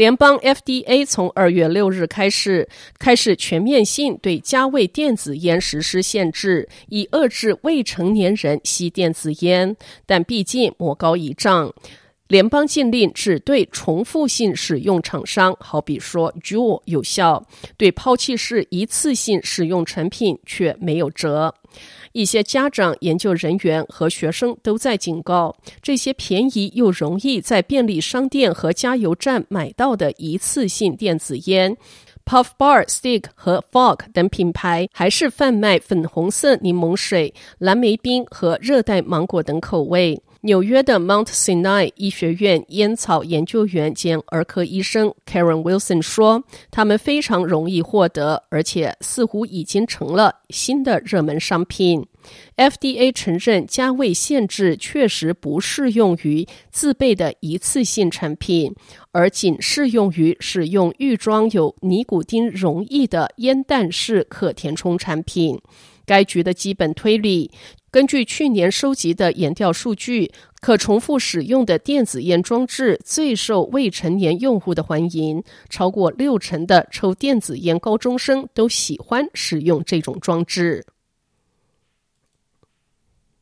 联邦 FDA 从二月六日开始，开始全面性对加味电子烟实施限制，以遏制未成年人吸电子烟。但毕竟魔高一丈。联邦禁令只对重复性使用厂商，好比说 Juul 有效，对抛弃式一次性使用产品却没有辙。一些家长、研究人员和学生都在警告，这些便宜又容易在便利商店和加油站买到的一次性电子烟，Puff Bar、Stick 和 Fog 等品牌，还是贩卖粉红色柠檬水、蓝莓冰和热带芒果等口味。纽约的 Mount Sinai 医学院烟草研究员兼儿科医生 Karen Wilson 说：“他们非常容易获得，而且似乎已经成了新的热门商品。FDA 承认加味限制确实不适用于自备的一次性产品，而仅适用于使用预装有尼古丁溶液的烟弹式可填充产品。”该局的基本推理。根据去年收集的研调数据，可重复使用的电子烟装置最受未成年用户的欢迎，超过六成的抽电子烟高中生都喜欢使用这种装置。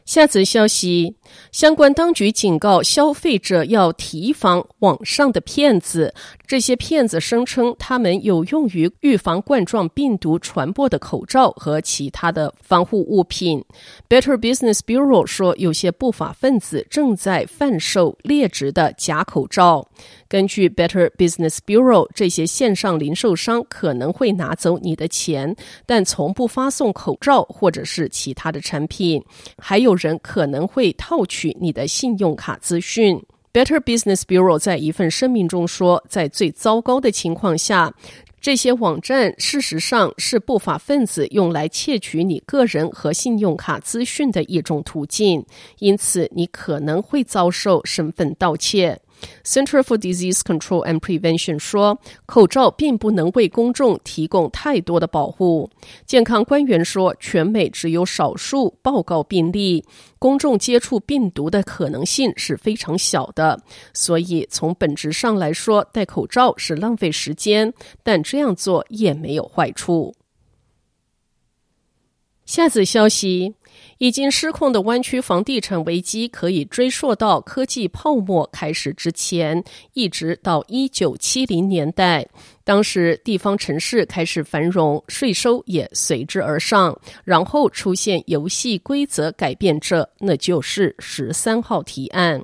下则消息，相关当局警告消费者要提防网上的骗子。这些骗子声称他们有用于预防冠状病毒传播的口罩和其他的防护物品。Better Business Bureau 说，有些不法分子正在贩售劣质的假口罩。根据 Better Business Bureau，这些线上零售商可能会拿走你的钱，但从不发送口罩或者是其他的产品。还有人可能会套取你的信用卡资讯。Better Business Bureau 在一份声明中说，在最糟糕的情况下，这些网站事实上是不法分子用来窃取你个人和信用卡资讯的一种途径，因此你可能会遭受身份盗窃。Center for Disease Control and Prevention 说，口罩并不能为公众提供太多的保护。健康官员说，全美只有少数报告病例，公众接触病毒的可能性是非常小的。所以，从本质上来说，戴口罩是浪费时间，但这样做也没有坏处。下则消息。已经失控的湾区房地产危机可以追溯到科技泡沫开始之前，一直到一九七零年代。当时地方城市开始繁荣，税收也随之而上，然后出现游戏规则改变者，那就是十三号提案。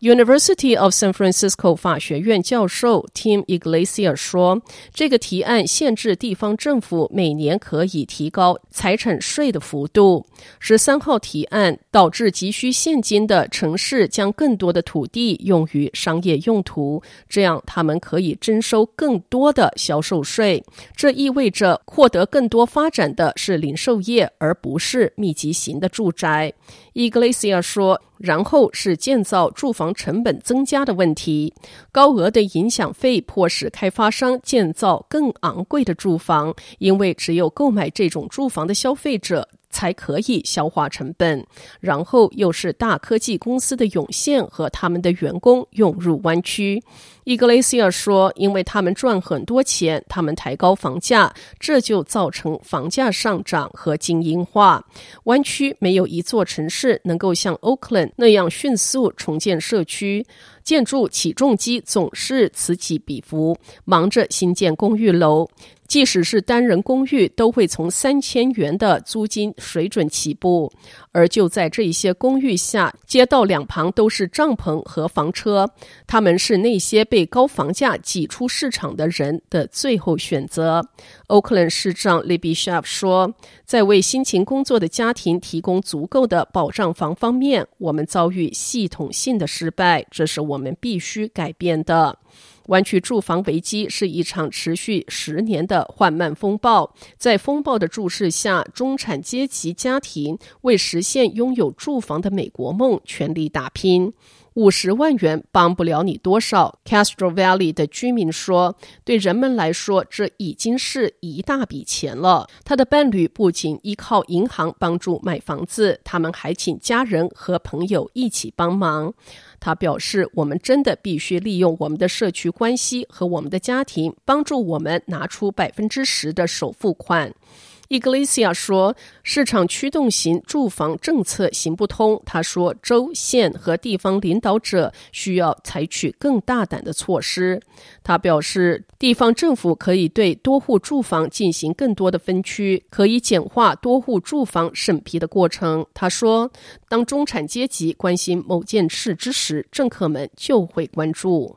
University of San Francisco 法学院教授 Tim Iglesias 说：“这个提案限制地方政府每年可以提高财产税的幅度。十三号提案导致急需现金的城市将更多的土地用于商业用途，这样他们可以征收更多的销售税。这意味着获得更多发展的是零售业，而不是密集型的住宅。”伊格莱西亚说。然后是建造住房成本增加的问题，高额的影响费迫使开发商建造更昂贵的住房，因为只有购买这种住房的消费者才可以消化成本。然后又是大科技公司的涌现和他们的员工涌入湾区。伊格雷西亚说：“因为他们赚很多钱，他们抬高房价，这就造成房价上涨和精英化。湾区没有一座城市能够像 Oakland 那样迅速重建社区，建筑起重机总是此起彼伏，忙着新建公寓楼。”即使是单人公寓，都会从三千元的租金水准起步。而就在这一些公寓下，街道两旁都是帐篷和房车，他们是那些被高房价挤出市场的人的最后选择。欧克兰市长 Libby Sharp 说：“在为辛勤工作的家庭提供足够的保障房方面，我们遭遇系统性的失败，这是我们必须改变的。”湾区住房危机是一场持续十年的缓慢风暴，在风暴的注视下，中产阶级家庭为实现拥有住房的美国梦全力打拼。五十万元帮不了你多少，Castro Valley 的居民说，对人们来说，这已经是一大笔钱了。他的伴侣不仅依靠银行帮助买房子，他们还请家人和朋友一起帮忙。他表示，我们真的必须利用我们的社区关系和我们的家庭，帮助我们拿出百分之十的首付款。伊格雷西亚说：“市场驱动型住房政策行不通。”他说：“州、县和地方领导者需要采取更大胆的措施。”他表示，地方政府可以对多户住房进行更多的分区，可以简化多户住房审批的过程。他说：“当中产阶级关心某件事之时，政客们就会关注。”